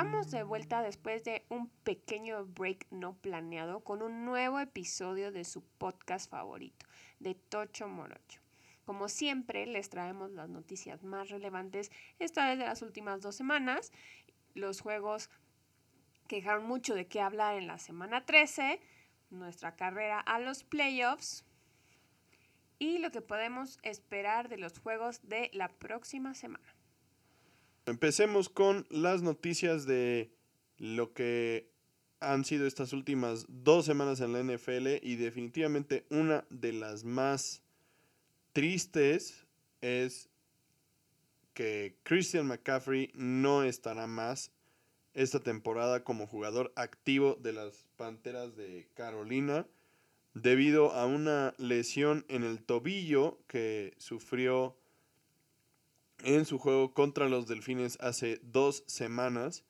estamos de vuelta después de un pequeño break no planeado con un nuevo episodio de su podcast favorito, de Tocho Morocho. Como siempre, les traemos las noticias más relevantes, esta vez de las últimas dos semanas, los juegos que dejaron mucho de qué hablar en la semana 13, nuestra carrera a los playoffs y lo que podemos esperar de los juegos de la próxima semana. Empecemos con las noticias de lo que han sido estas últimas dos semanas en la NFL y definitivamente una de las más tristes es que Christian McCaffrey no estará más esta temporada como jugador activo de las Panteras de Carolina debido a una lesión en el tobillo que sufrió en su juego contra los Delfines hace dos semanas.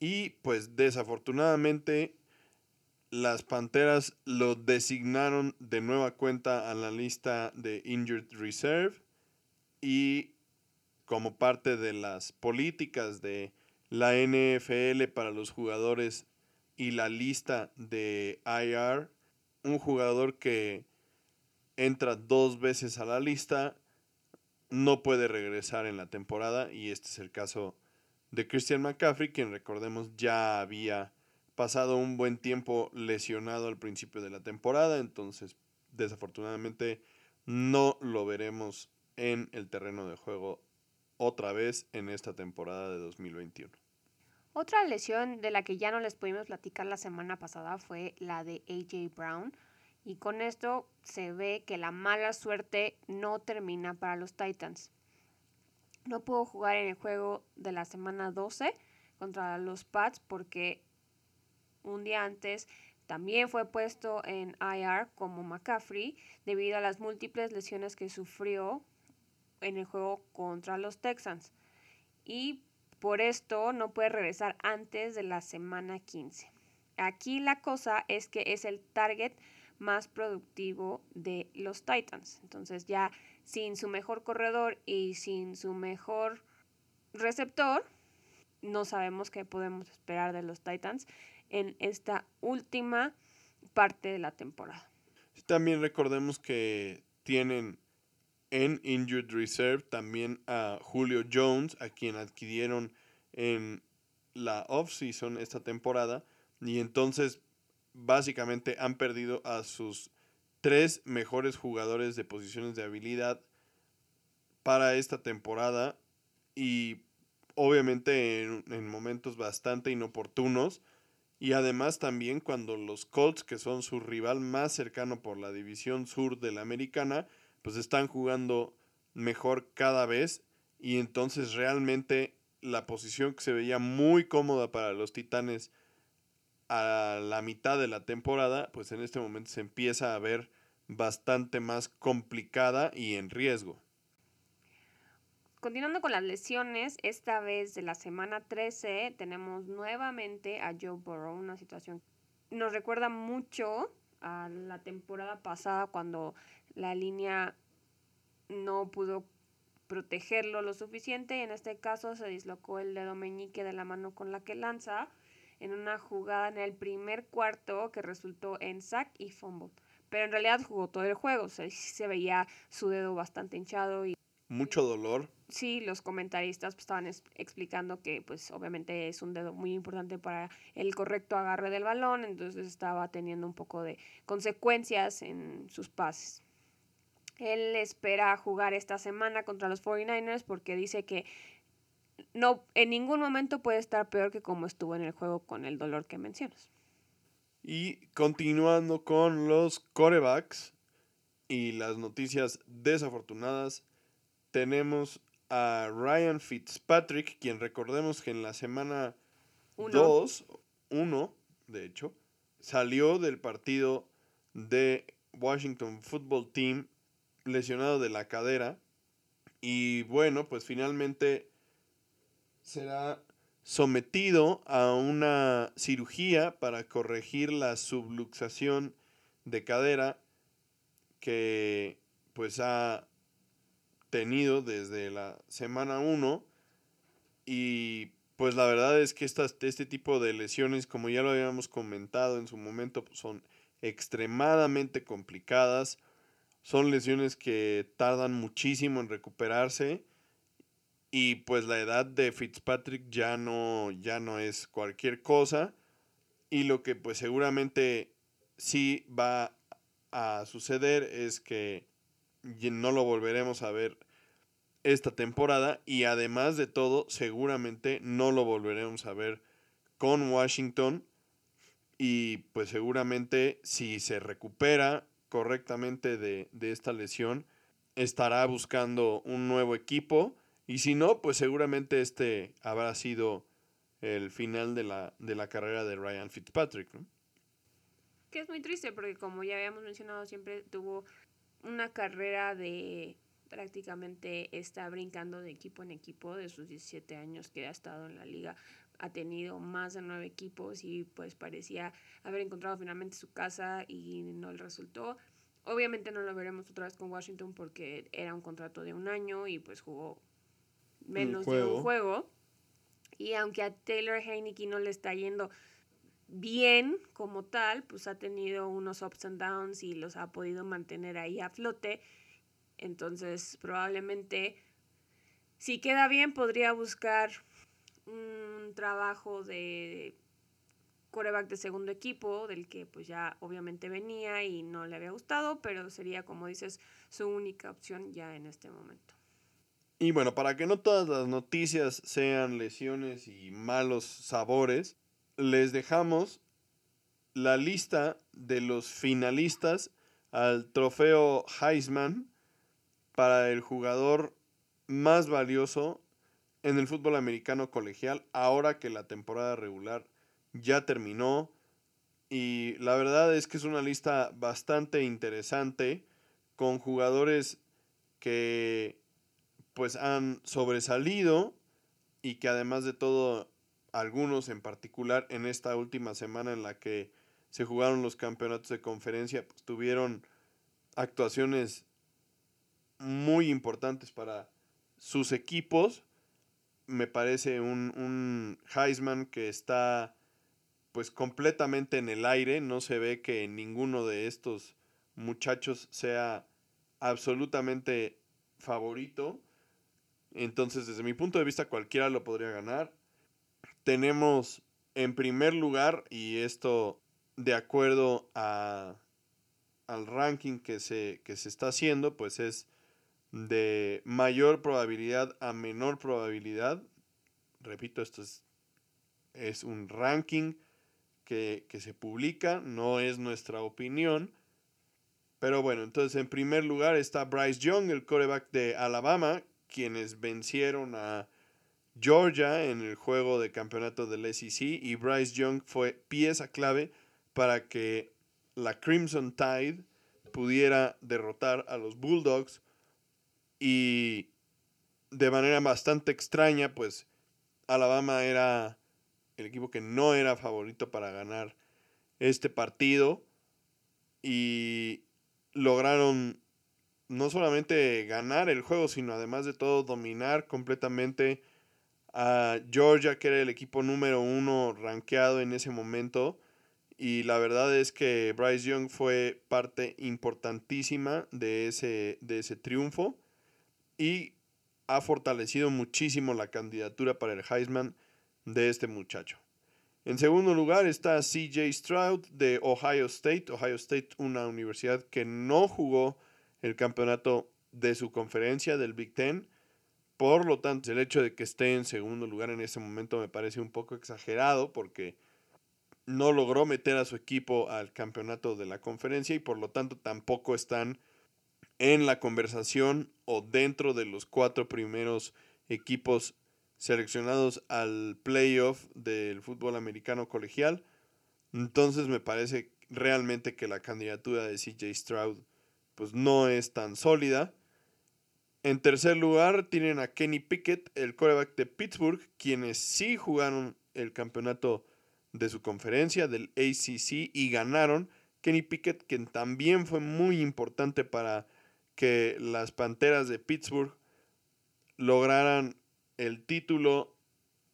Y pues desafortunadamente las Panteras lo designaron de nueva cuenta a la lista de Injured Reserve. Y como parte de las políticas de la NFL para los jugadores y la lista de IR, un jugador que entra dos veces a la lista no puede regresar en la temporada y este es el caso de Christian McCaffrey, quien recordemos ya había pasado un buen tiempo lesionado al principio de la temporada, entonces desafortunadamente no lo veremos en el terreno de juego otra vez en esta temporada de 2021. Otra lesión de la que ya no les pudimos platicar la semana pasada fue la de AJ Brown. Y con esto se ve que la mala suerte no termina para los Titans. No pudo jugar en el juego de la semana 12 contra los Pats porque un día antes también fue puesto en IR como McCaffrey debido a las múltiples lesiones que sufrió en el juego contra los Texans. Y por esto no puede regresar antes de la semana 15. Aquí la cosa es que es el target más productivo de los Titans. Entonces ya sin su mejor corredor y sin su mejor receptor, no sabemos qué podemos esperar de los Titans en esta última parte de la temporada. También recordemos que tienen en Injured Reserve también a Julio Jones, a quien adquirieron en la offseason esta temporada. Y entonces básicamente han perdido a sus tres mejores jugadores de posiciones de habilidad para esta temporada y obviamente en, momentos bastante inoportunos. Y además también cuando los Colts que son su rival más cercano por la división sur de la americana pues están jugando mejor cada vez. Y entonces realmente la posición que se veía muy cómoda para los Titanes a la mitad de la temporada, pues en este momento se empieza a ver bastante más complicada y en riesgo. Continuando con las lesiones, esta vez de la semana 13 tenemos nuevamente a Joe Burrow, una situación que nos recuerda mucho a la temporada pasada cuando la línea no pudo protegerlo lo suficiente y en este caso se dislocó el dedo meñique de la mano con la que lanza en una jugada en el primer cuarto que resultó en sack y fumble. Pero en realidad jugó todo el juego, se, se veía su dedo bastante hinchado y... Mucho dolor. Sí, los comentaristas pues, estaban explicando que pues obviamente es un dedo muy importante para el correcto agarre del balón, entonces estaba teniendo un poco de consecuencias en sus pases. Él espera jugar esta semana contra los 49ers porque dice que no, en ningún momento puede estar peor que como estuvo en el juego con el dolor que mencionas. Y continuando con los corebacks y las noticias desafortunadas, tenemos a Ryan Fitzpatrick, quien recordemos que en la semana 2, 1, de hecho, salió del partido de Washington Football Team lesionado de la cadera. Y bueno, pues finalmente será sometido a una cirugía para corregir la subluxación de cadera que pues ha tenido desde la semana 1 y pues la verdad es que estas, este tipo de lesiones, como ya lo habíamos comentado en su momento, pues son extremadamente complicadas. Son lesiones que tardan muchísimo en recuperarse. Y pues la edad de Fitzpatrick ya no, ya no es cualquier cosa. Y lo que pues seguramente sí va a suceder es que no lo volveremos a ver esta temporada y además de todo seguramente no lo volveremos a ver con Washington y pues seguramente si se recupera correctamente de, esta lesión estará buscando un nuevo equipo y si no pues seguramente este habrá sido el final de la, de la carrera de Ryan Fitzpatrick. Que es muy triste porque como ya habíamos mencionado siempre tuvo una carrera de prácticamente está brincando de equipo en equipo de sus 17 años que ha estado en la liga. Ha tenido más de nueve equipos y pues parecía haber encontrado finalmente su casa y no le resultó. Obviamente no lo veremos otra vez con Washington porque era un contrato de un año y pues jugó menos de un juego. Y aunque a Taylor Heineke no le está yendo bien como tal, pues ha tenido unos ups and downs y los ha podido mantener ahí a flote. Entonces, probablemente, si queda bien, podría buscar un trabajo de coreback de segundo equipo, del que pues ya obviamente venía y no le había gustado, pero sería, como dices, su única opción ya en este momento. Y bueno, para que no todas las noticias sean lesiones y malos sabores, les dejamos la lista de los finalistas al trofeo Heisman para el jugador más valioso en el fútbol americano colegial ahora que la temporada regular ya terminó. Y la verdad es que es una lista bastante interesante con jugadores que pues han sobresalido y que además de todo algunos en particular en esta última semana en la que se jugaron los campeonatos de conferencia, pues tuvieron actuaciones muy importantes para sus equipos. Me parece un, un Heisman que está pues completamente en el aire. No se ve que ninguno de estos muchachos sea absolutamente favorito. Entonces, desde mi punto de vista, cualquiera lo podría ganar tenemos en primer lugar, y esto de acuerdo a, al ranking que se, que se está haciendo, pues es de mayor probabilidad a menor probabilidad. Repito, esto es, es un ranking que, que se publica, no es nuestra opinión. Pero bueno, entonces en primer lugar está Bryce Young, el coreback de Alabama, quienes vencieron a Georgia en el juego de campeonato del SEC y Bryce Young fue pieza clave para que la Crimson Tide pudiera derrotar a los Bulldogs y de manera bastante extraña pues Alabama era el equipo que no era favorito para ganar este partido y lograron no solamente ganar el juego sino además de todo dominar completamente a Georgia, que era el equipo número uno rankeado en ese momento. Y la verdad es que Bryce Young fue parte importantísima de ese, de ese triunfo y ha fortalecido muchísimo la candidatura para el Heisman de este muchacho. En segundo lugar está CJ Stroud de Ohio State. Ohio State, una universidad que no jugó el campeonato de su conferencia del Big Ten por lo tanto, el hecho de que esté en segundo lugar en ese momento me parece un poco exagerado porque no logró meter a su equipo al campeonato de la conferencia y por lo tanto tampoco están en la conversación o dentro de los cuatro primeros equipos seleccionados al playoff del fútbol americano colegial. Entonces me parece realmente que la candidatura de CJ Stroud pues no es tan sólida. En tercer lugar tienen a Kenny Pickett, el coreback de Pittsburgh, quienes sí jugaron el campeonato de su conferencia del ACC y ganaron. Kenny Pickett, quien también fue muy importante para que las Panteras de Pittsburgh lograran el título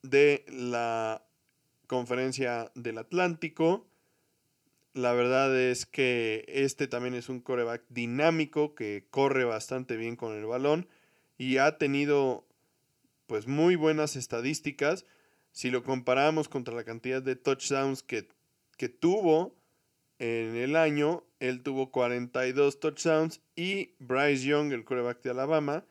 de la conferencia del Atlántico. La verdad es que este también es un coreback dinámico que corre bastante bien con el balón y ha tenido pues muy buenas estadísticas. Si lo comparamos contra la cantidad de touchdowns que, que tuvo en el año, él tuvo 42 touchdowns y Bryce Young, el coreback de Alabama,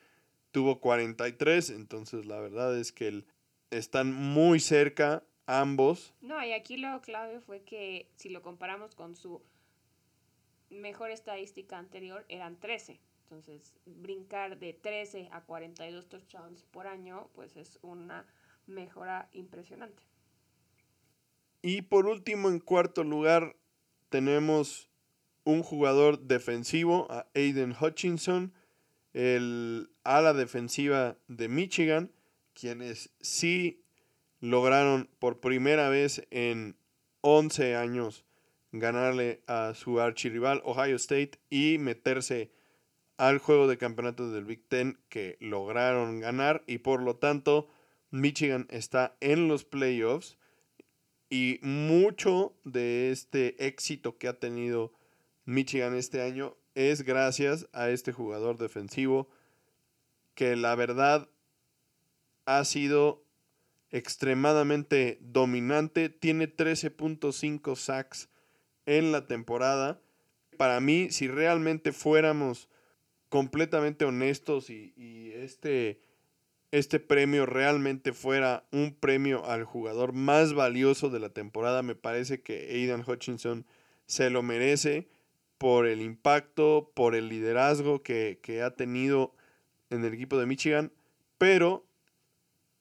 tuvo 43. Entonces la verdad es que están muy cerca ambos. No, y aquí lo clave fue que si lo comparamos con su mejor estadística anterior, eran 13. Entonces, brincar de 13 a 42 touchdowns por año, pues es una mejora impresionante. Y por último, en cuarto lugar, tenemos un jugador defensivo, a Aiden Hutchinson, el ala defensiva de Michigan, quienes sí lograron por primera vez en 11 años ganarle a su archirrival Ohio State y meterse al juego de campeonato del Big Ten que lograron ganar y por lo tanto Michigan está en los playoffs y mucho de este éxito que ha tenido Michigan este año es gracias a este jugador defensivo que la verdad ha sido extremadamente dominante, tiene 13.5 sacks en la temporada. Para mí, si realmente fuéramos completamente honestos y, este, este premio realmente fuera un premio al jugador más valioso de la temporada, me parece que Aidan Hutchinson se lo merece por el impacto, por el liderazgo que, que ha tenido en el equipo de Michigan, pero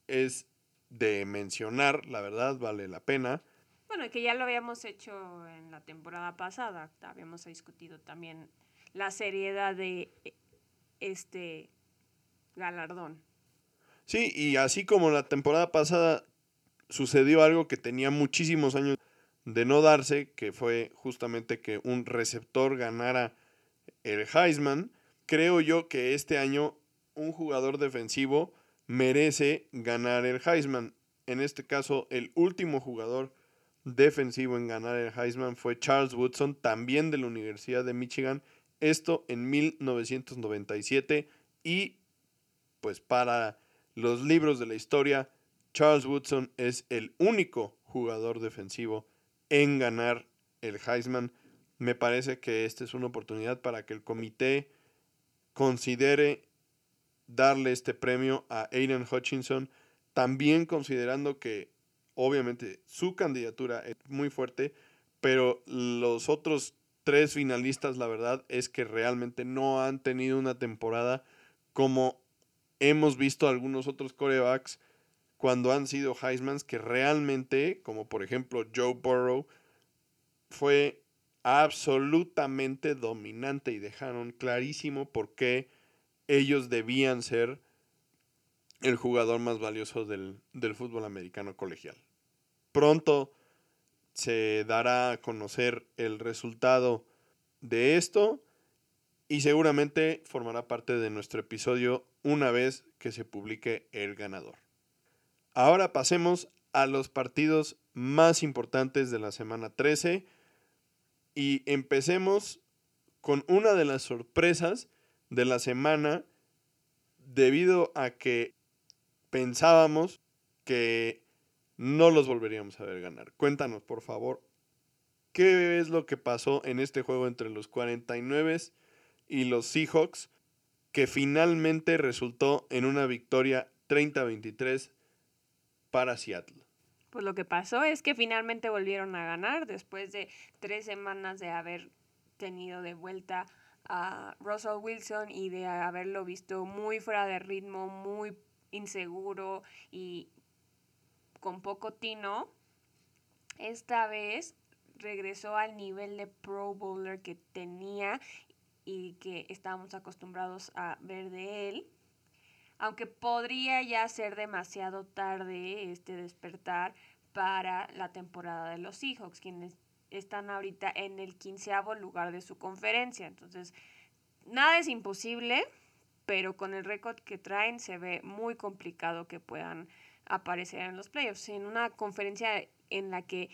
es de mencionar, la verdad, vale la pena. Bueno, que ya lo habíamos hecho en la temporada pasada, habíamos discutido también la seriedad de este galardón. Sí, y así como la temporada pasada sucedió algo que tenía muchísimos años de no darse, que fue justamente que un receptor ganara el Heisman, creo yo que este año un jugador defensivo merece ganar el Heisman. En este caso, el último jugador defensivo en ganar el Heisman fue Charles Woodson, también de la Universidad de Michigan, esto en 1997 y pues para los libros de la historia, Charles Woodson es el único jugador defensivo en ganar el Heisman. Me parece que esta es una oportunidad para que el comité considere darle este premio a Aiden Hutchinson, también considerando que obviamente su candidatura es muy fuerte, pero los otros tres finalistas, la verdad es que realmente no han tenido una temporada como hemos visto algunos otros corebacks cuando han sido Heismans que realmente, como por ejemplo Joe Burrow, fue absolutamente dominante y dejaron clarísimo por qué ellos debían ser el jugador más valioso del, del fútbol americano colegial. Pronto se dará a conocer el resultado de esto y seguramente formará parte de nuestro episodio una vez que se publique el ganador. Ahora pasemos a los partidos más importantes de la semana 13 y empecemos con una de las sorpresas de la semana debido a que pensábamos que no los volveríamos a ver ganar. Cuéntanos, por favor, ¿qué es lo que pasó en este juego entre los 49 y los Seahawks que finalmente resultó en una victoria 30-23 para Seattle? Pues lo que pasó es que finalmente volvieron a ganar después de tres semanas de haber tenido de vuelta a Russell Wilson y de haberlo visto muy fuera de ritmo, muy inseguro y con poco tino, esta vez regresó al nivel de Pro Bowler que tenía y que estábamos acostumbrados a ver de él. Aunque podría ya ser demasiado tarde este despertar para la temporada de los Seahawks, quienes están ahorita en el quinceavo lugar de su conferencia. Entonces, nada es imposible, pero con el récord que traen se ve muy complicado que puedan aparecer en los playoffs. En una conferencia en la que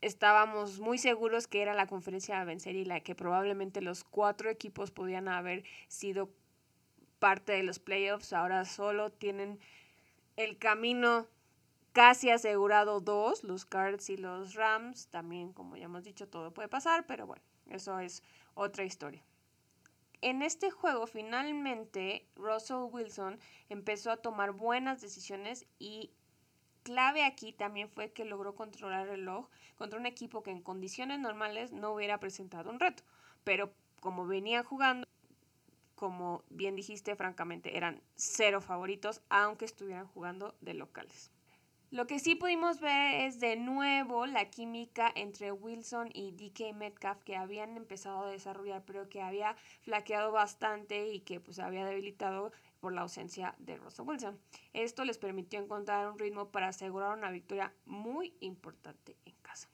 estábamos muy seguros que era la conferencia a vencer y la que probablemente los cuatro equipos podían haber sido parte de los playoffs. Ahora solo tienen el camino casi asegurado dos, los Cards y los Rams. También, como ya hemos dicho, todo puede pasar, pero bueno, eso es otra historia. En este juego, finalmente, Russell Wilson empezó a tomar buenas decisiones y clave aquí también fue que logró controlar el reloj contra un equipo que en condiciones normales no hubiera presentado un reto. Pero como venía jugando, como bien dijiste, francamente eran cero favoritos, aunque estuvieran jugando de locales. Lo que sí pudimos ver es de nuevo la química entre Wilson y DK Metcalf que habían empezado a desarrollar, pero que había flaqueado bastante y que pues había debilitado por la ausencia de Russell Wilson. Esto les permitió encontrar un ritmo para asegurar una victoria muy importante en casa.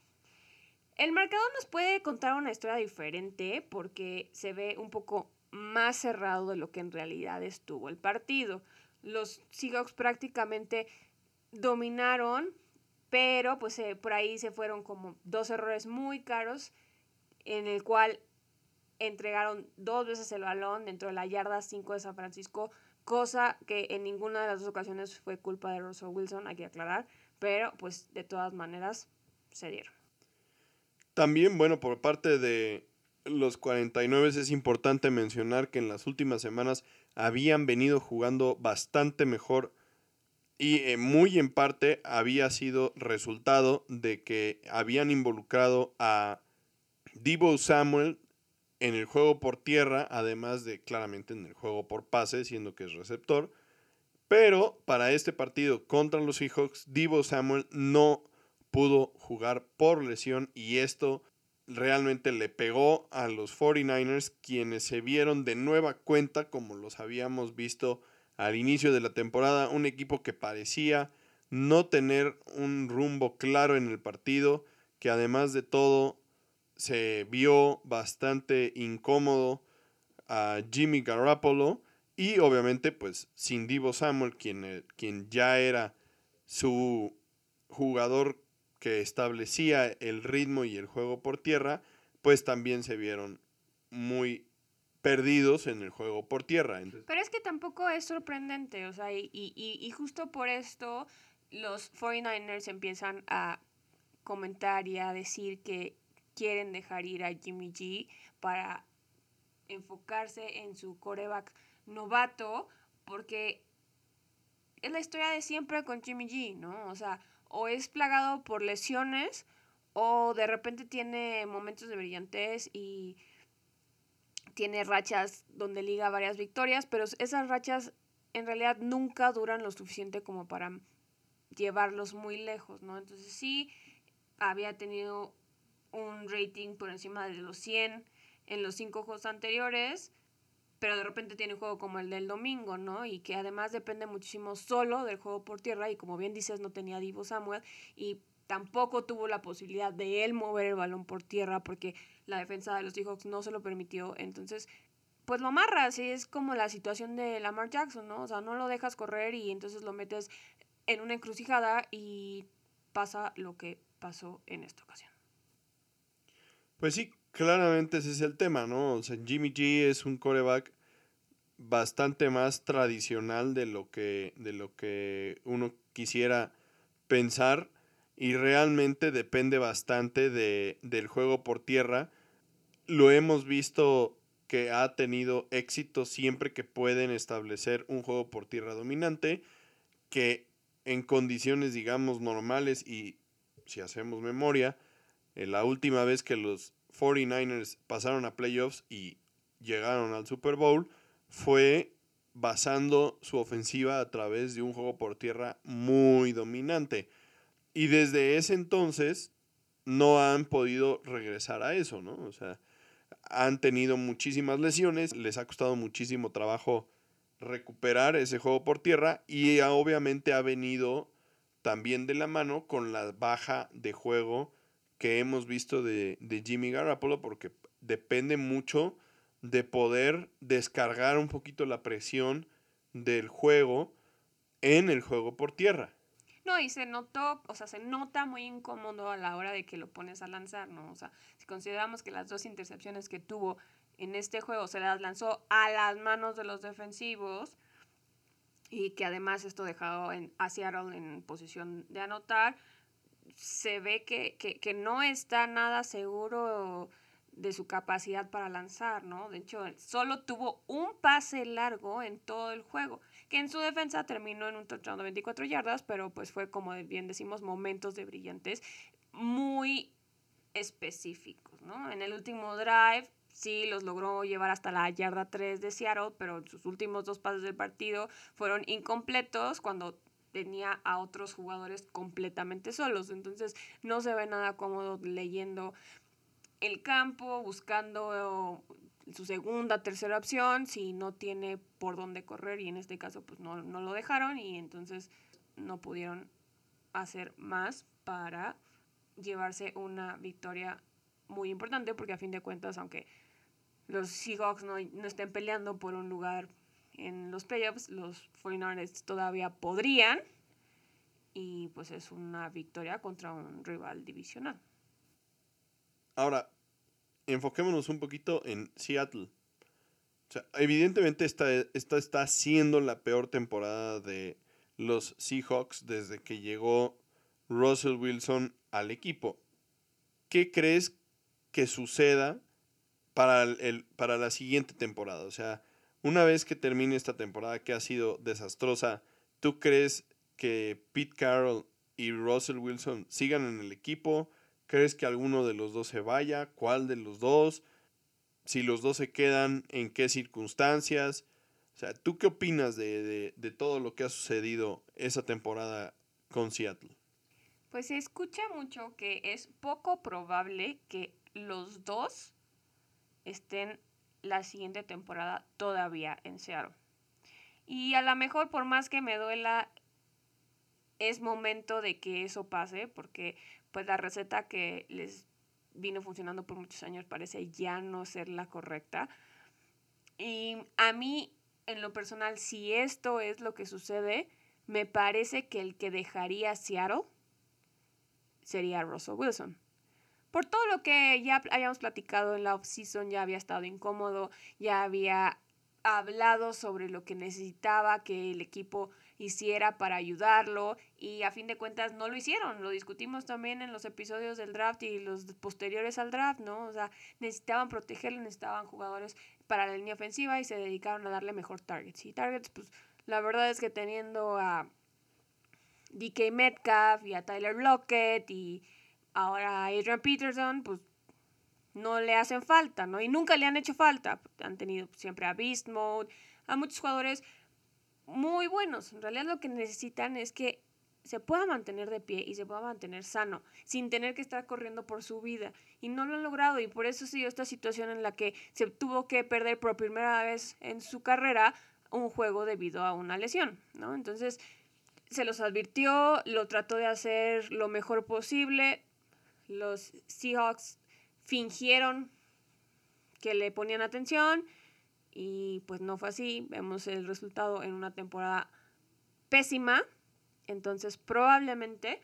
El marcador nos puede contar una historia diferente porque se ve un poco más cerrado de lo que en realidad estuvo el partido. Los Seahawks prácticamente dominaron, pero pues eh, por ahí se fueron como dos errores muy caros en el cual entregaron dos veces el balón dentro de la yarda 5 de San Francisco, cosa que en ninguna de las dos ocasiones fue culpa de Russell Wilson, hay que aclarar, pero pues de todas maneras se dieron. También, bueno, por parte de los 49 es importante mencionar que en las últimas semanas habían venido jugando bastante mejor y eh, muy en parte había sido resultado de que habían involucrado a Debo Samuel en el juego por tierra, además de claramente en el juego por pase, siendo que es receptor. Pero para este partido contra los Seahawks, Debo Samuel no pudo jugar por lesión y esto realmente le pegó a los 49ers, quienes se vieron de nueva cuenta como los habíamos visto al inicio de la temporada, un equipo que parecía no tener un rumbo claro en el partido, que además de todo se vio bastante incómodo a Jimmy Garoppolo y obviamente pues sin Divo Samuel, quien, eh, quien ya era su jugador que establecía el ritmo y el juego por tierra, pues también se vieron muy perdidos en el juego por tierra. Pero es que tampoco es sorprendente, o sea, y, y, y justo por esto los 49ers empiezan a comentar y a decir que quieren dejar ir a Jimmy G para enfocarse en su coreback novato, porque es la historia de siempre con Jimmy G, ¿no? O sea, o es plagado por lesiones o de repente tiene momentos de brillantez y tiene rachas donde liga varias victorias, pero esas rachas en realidad nunca duran lo suficiente como para llevarlos muy lejos, ¿no? Entonces sí, había tenido un rating por encima de los 100 en los cinco juegos anteriores, pero de repente tiene un juego como el del domingo, ¿no? Y que además depende muchísimo solo del juego por tierra y como bien dices no tenía Divo Samuel y tampoco tuvo la posibilidad de él mover el balón por tierra porque la defensa de los Seahawks no se lo permitió. Entonces, pues lo amarras y es como la situación de Lamar Jackson, ¿no? O sea, no lo dejas correr y entonces lo metes en una encrucijada y pasa lo que pasó en esta ocasión. Pues sí, claramente ese es el tema, ¿no? O sea, Jimmy G es un coreback bastante más tradicional de lo que, de lo que uno quisiera pensar y realmente depende bastante de, del juego por tierra. Lo hemos visto que ha tenido éxito siempre que pueden establecer un juego por tierra dominante, que en condiciones, digamos, normales y si hacemos memoria, eh, la última vez que los 49ers pasaron a playoffs y llegaron al Super Bowl fue basando su ofensiva a través de un juego por tierra muy dominante. Y desde ese entonces no han podido regresar a eso, ¿no? O sea, han tenido muchísimas lesiones, les ha costado muchísimo trabajo recuperar ese juego por tierra y obviamente ha venido también de la mano con la baja de juego que hemos visto de, de Jimmy Garoppolo porque depende mucho de poder descargar un poquito la presión del juego en el juego por tierra. No, y se notó, o sea, se nota muy incómodo a la hora de que lo pones a lanzar, ¿no? O sea, si consideramos que las dos intercepciones que tuvo en este juego se las lanzó a las manos de los defensivos y que además esto dejado en, a Seattle en posición de anotar, se ve que, que no está nada seguro de su capacidad para lanzar, ¿no? De hecho, solo tuvo un pase largo en todo el juego, que en su defensa terminó en un touchdown de 24 yardas, pero pues fue, como bien decimos, momentos de brillantes muy específicos, ¿no? En el último drive sí los logró llevar hasta la yarda 3 de Seattle, pero sus últimos dos pases del partido fueron incompletos cuando tenía a otros jugadores completamente solos. Entonces no se ve nada cómodo leyendo el campo, buscando su segunda, tercera opción, si no tiene por dónde correr y en este caso pues no, no lo dejaron y entonces no pudieron hacer más para llevarse una victoria muy importante porque a fin de cuentas aunque los Seahawks no, no estén peleando por un lugar en los playoffs, los 49ers todavía podrían y pues es una victoria contra un rival divisional. Ahora, enfoquémonos un poquito en Seattle. O sea, evidentemente esta, esta está siendo la peor temporada de los Seahawks desde que llegó Russell Wilson al equipo. ¿Qué crees que suceda para, el, para la siguiente temporada? O sea, una vez que termine esta temporada que ha sido desastrosa, ¿tú crees que Pete Carroll y Russell Wilson sigan en el equipo? ¿Crees que alguno de los dos se vaya? ¿Cuál de los dos? Si los dos se quedan, ¿en qué circunstancias? O sea, ¿tú qué opinas de, todo lo que ha sucedido esa temporada con Seattle? Pues se escucha mucho que es poco probable que los dos estén la siguiente temporada todavía en Seattle. Y a lo mejor por más que me duela, es momento de que eso pase, porque pues la receta que les vino funcionando por muchos años parece ya no ser la correcta. Y a mí, en lo personal, si esto es lo que sucede, me parece que el que dejaría Seattle sería Russell Wilson. Por todo lo que ya habíamos platicado en la off-season, ya había estado incómodo, ya había hablado sobre lo que necesitaba que el equipo hiciera para ayudarlo y a fin de cuentas no lo hicieron. Lo discutimos también en los episodios del draft y los posteriores al draft, ¿no? O sea, necesitaban protegerlo, necesitaban jugadores para la línea ofensiva y se dedicaron a darle mejor targets. Y targets, pues la verdad es que teniendo a DK Metcalf y a Tyler Lockett y ahora a Adrian Peterson, pues no le hacen falta, ¿no? Y nunca le han hecho falta. Han tenido siempre a Beast Mode, a muchos jugadores muy buenos. En realidad lo que necesitan es que se pueda mantener de pie y se pueda mantener sano, sin tener que estar corriendo por su vida. Y no lo han logrado y por eso sido esta situación en la que se tuvo que perder por primera vez en su carrera un juego debido a una lesión, ¿no? Entonces se los advirtió, lo trató de hacer lo mejor posible. Los Seahawks fingieron que le ponían atención y pues no fue así. Vemos el resultado en una temporada pésima. Entonces probablemente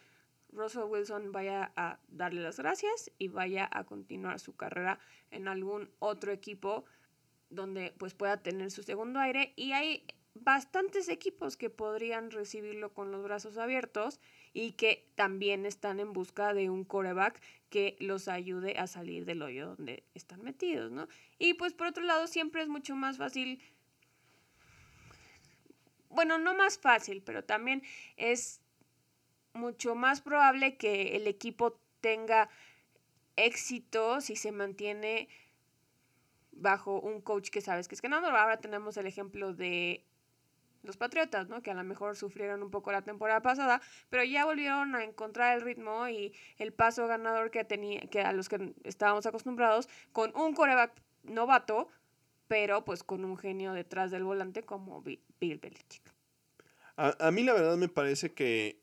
Russell Wilson vaya a darle las gracias y vaya a continuar su carrera en algún otro equipo donde pues pueda tener su segundo aire y hay bastantes equipos que podrían recibirlo con los brazos abiertos y que también están en busca de un coreback que los ayude a salir del hoyo donde están metidos, ¿no? Y pues por otro lado siempre es mucho más fácil, bueno, no más fácil, pero también es mucho más probable que el equipo tenga éxito si se mantiene bajo un coach que sabes que es ganador. Ahora tenemos el ejemplo de los Patriotas, ¿no? Que a lo mejor sufrieron un poco la temporada pasada, pero ya volvieron a encontrar el ritmo y el paso ganador que tenía, que a los que estábamos acostumbrados, con un coreback novato, pero pues con un genio detrás del volante como Bill Belichick. A, a mí la verdad me parece que,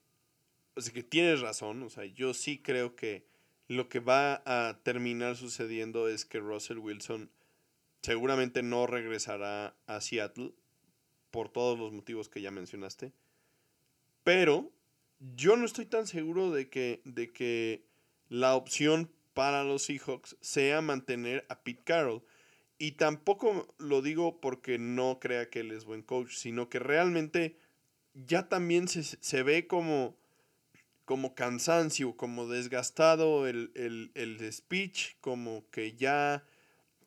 o sea, que tienes razón, o sea, yo sí creo que lo que va a terminar sucediendo es que Russell Wilson seguramente no regresará a Seattle por todos los motivos que ya mencionaste. Pero yo no estoy tan seguro de que, de que la opción para los Seahawks sea mantener a Pete Carroll. Y tampoco lo digo porque no crea que él es buen coach, sino que realmente ya también se, se ve como, como cansancio, como desgastado el, el, el, speech, como que ya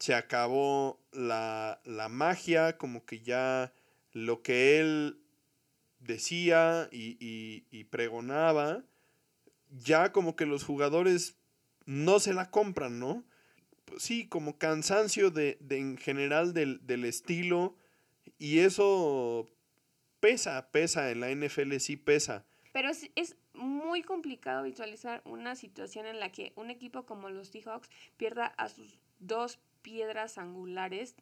se acabó la, la magia, como que ya lo que él decía y, pregonaba, ya como que los jugadores no se la compran, ¿no? Pues sí, como cansancio de, en general del, estilo y eso pesa, pesa, en la NFL sí pesa. Pero es, es, muy complicado visualizar una situación en la que un equipo como los Seahawks pierda a sus dos piedras angulares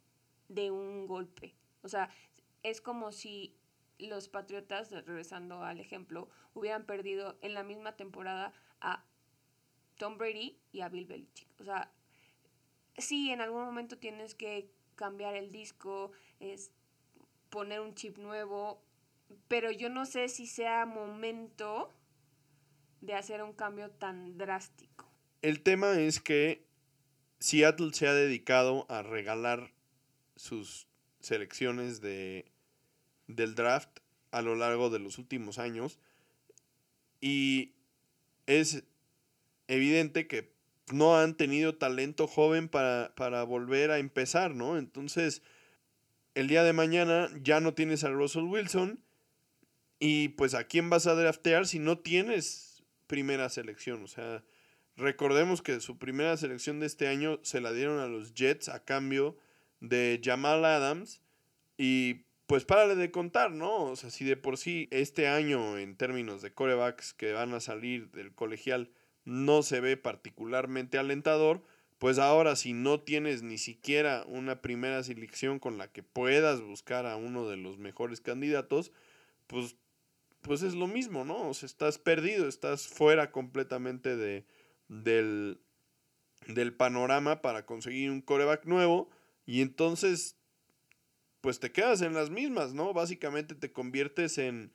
de un golpe. O sea, es como si los Patriotas, regresando al ejemplo, hubieran perdido en la misma temporada a Tom Brady y a Bill Belichick. O sea, sí, en algún momento tienes que cambiar el disco, es poner un chip nuevo, pero yo no sé si sea momento de hacer un cambio tan drástico. El tema es que Seattle se ha dedicado a regalar sus selecciones de del draft a lo largo de los últimos años. Y es evidente que no han tenido talento joven para, volver a empezar, ¿no? Entonces, el día de mañana ya no tienes a Russell Wilson. Y pues a quién vas a draftear si no tienes primera selección. O sea, recordemos que su primera selección de este año se la dieron a los Jets a cambio de Jamal Adams. Y pues párale de contar, ¿no? O sea, si de por sí este año en términos de corebacks que van a salir del colegial no se ve particularmente alentador, pues ahora si no tienes ni siquiera una primera selección con la que puedas buscar a uno de los mejores candidatos, pues, pues es lo mismo, ¿no? O sea, estás perdido, estás fuera completamente de, del, del panorama para conseguir un coreback nuevo y entonces pues te quedas en las mismas, ¿no? Básicamente te conviertes en,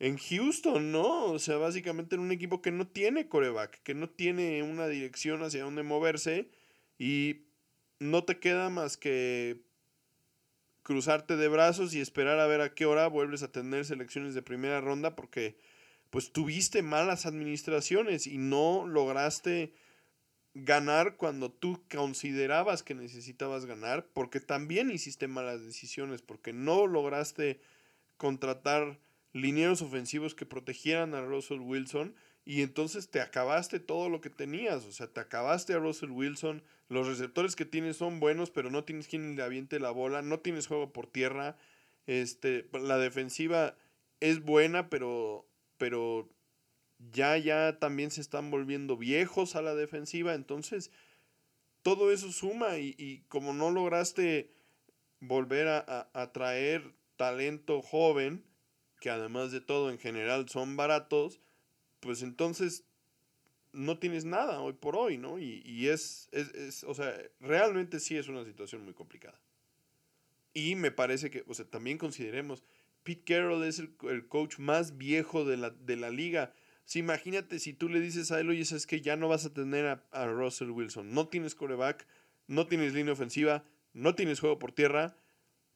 en Houston, ¿no? O sea, básicamente en un equipo que no tiene coreback, que no tiene una dirección hacia dónde moverse y no te queda más que cruzarte de brazos y esperar a ver a qué hora vuelves a tener selecciones de primera ronda porque pues tuviste malas administraciones y no lograste ganar cuando tú considerabas que necesitabas ganar, porque también hiciste malas decisiones, porque no lograste contratar linieros ofensivos que protegieran a Russell Wilson y entonces te acabaste todo lo que tenías, o sea, te acabaste a Russell Wilson, los receptores que tienes son buenos, pero no tienes quien le aviente la bola, no tienes juego por tierra, este, la defensiva es buena, pero, pero ya, ya también se están volviendo viejos a la defensiva, entonces todo eso suma y, como no lograste volver a, a, traer talento joven, que además de todo en general son baratos, pues entonces no tienes nada hoy por hoy, ¿no? Y, es, es, o sea, realmente sí es una situación muy complicada. Y me parece que, o sea, también consideremos, Pete Carroll es el, el coach más viejo de la, de la liga imagínate si tú le dices a él, oye, es que ya no vas a tener a, Russell Wilson, no tienes coreback, no tienes línea ofensiva, no tienes juego por tierra,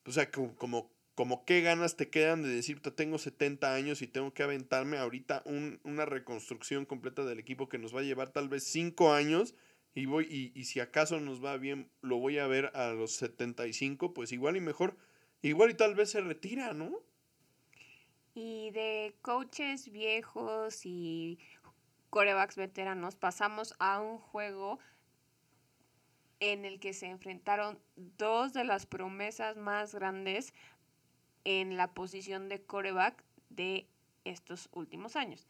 o sea, como, como, qué ganas te quedan de decir, tengo 70 años y tengo que aventarme ahorita una reconstrucción completa del equipo que nos va a llevar tal vez 5 años y voy y, y, si acaso nos va bien, lo voy a ver a los 75, pues igual y mejor, igual y tal vez se retira, ¿no? Y de coaches viejos y corebacks veteranos pasamos a un juego en el que se enfrentaron dos de las promesas más grandes en la posición de coreback de estos últimos años.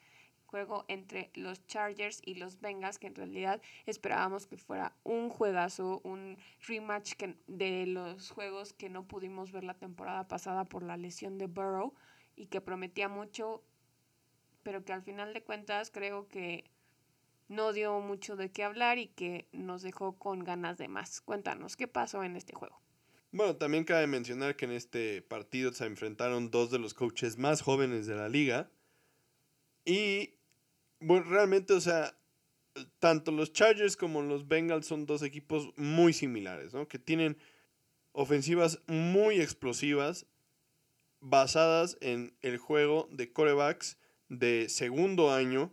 Juego entre los Chargers y los Bengals, que en realidad esperábamos que fuera un juegazo, un rematch de los juegos que no pudimos ver la temporada pasada por la lesión de Burrow y que prometía mucho, pero que al final de cuentas creo que no dio mucho de qué hablar y que nos dejó con ganas de más. Cuéntanos, ¿qué pasó en este juego? Bueno, también cabe mencionar que en este partido se enfrentaron dos de los coaches más jóvenes de la liga, Y bueno, realmente, o sea, tanto los Chargers como los Bengals son dos equipos muy similares, ¿no? Que tienen ofensivas muy explosivas basadas en el juego de corebacks de segundo año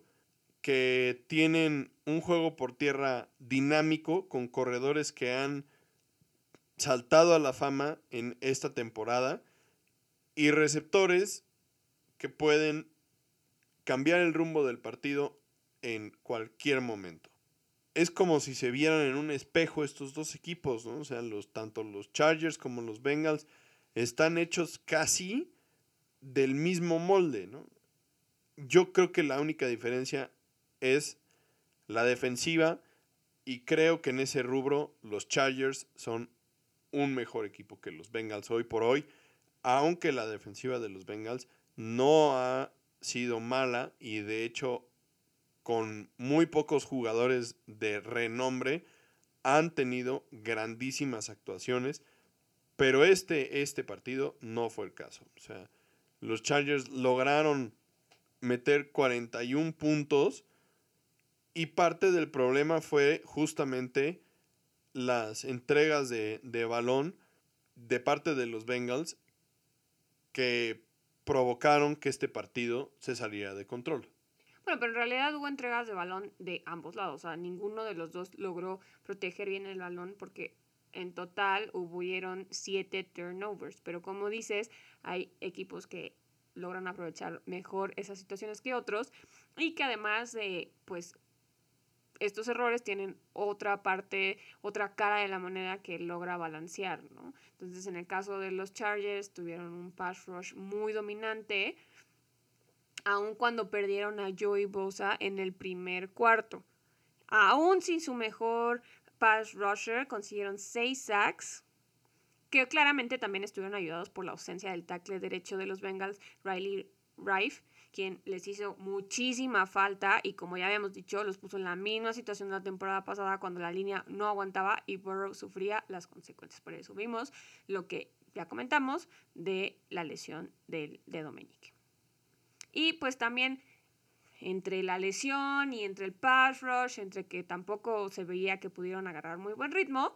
que tienen un juego por tierra dinámico con corredores que han saltado a la fama en esta temporada y receptores que pueden cambiar el rumbo del partido en cualquier momento. Es como si se vieran en un espejo estos dos equipos, ¿no? O los, tanto los Chargers como los Bengals están hechos casi del mismo molde, ¿no? Yo creo que la única diferencia es la defensiva y creo que en ese rubro los Chargers son un mejor equipo que los Bengals hoy por hoy, aunque la defensiva de los Bengals no ha sido mala y de hecho con muy pocos jugadores de renombre han tenido grandísimas actuaciones, pero este, este partido no fue el caso. O sea, los Chargers lograron meter 41 puntos y parte del problema fue justamente las entregas de, de balón de parte de los Bengals que provocaron que este partido se saliera de control. Bueno, pero en realidad hubo entregas de balón de ambos lados. O sea, ninguno de los dos logró proteger bien el balón porque en total hubieron siete turnovers. Pero como dices, hay equipos que logran aprovechar mejor esas situaciones que otros y que además de, pues, estos errores tienen otra parte, otra cara de la moneda que logra balancear, ¿no? Entonces, en el caso de los Chargers, tuvieron un pass rush muy dominante, aun cuando perdieron a Joey Bosa en el primer cuarto. Aún sin su mejor pass rusher, consiguieron seis sacks, que claramente también estuvieron ayudados por la ausencia del tackle derecho de los Bengals, Riley Rife, quien les hizo muchísima falta y como ya habíamos dicho, los puso en la misma situación de la temporada pasada cuando la línea no aguantaba y Burrow sufría las consecuencias. Por eso vimos lo que ya comentamos de la lesión de, de Dominique. Y pues también entre la lesión y entre el pass rush, entre que tampoco se veía que pudieron agarrar muy buen ritmo,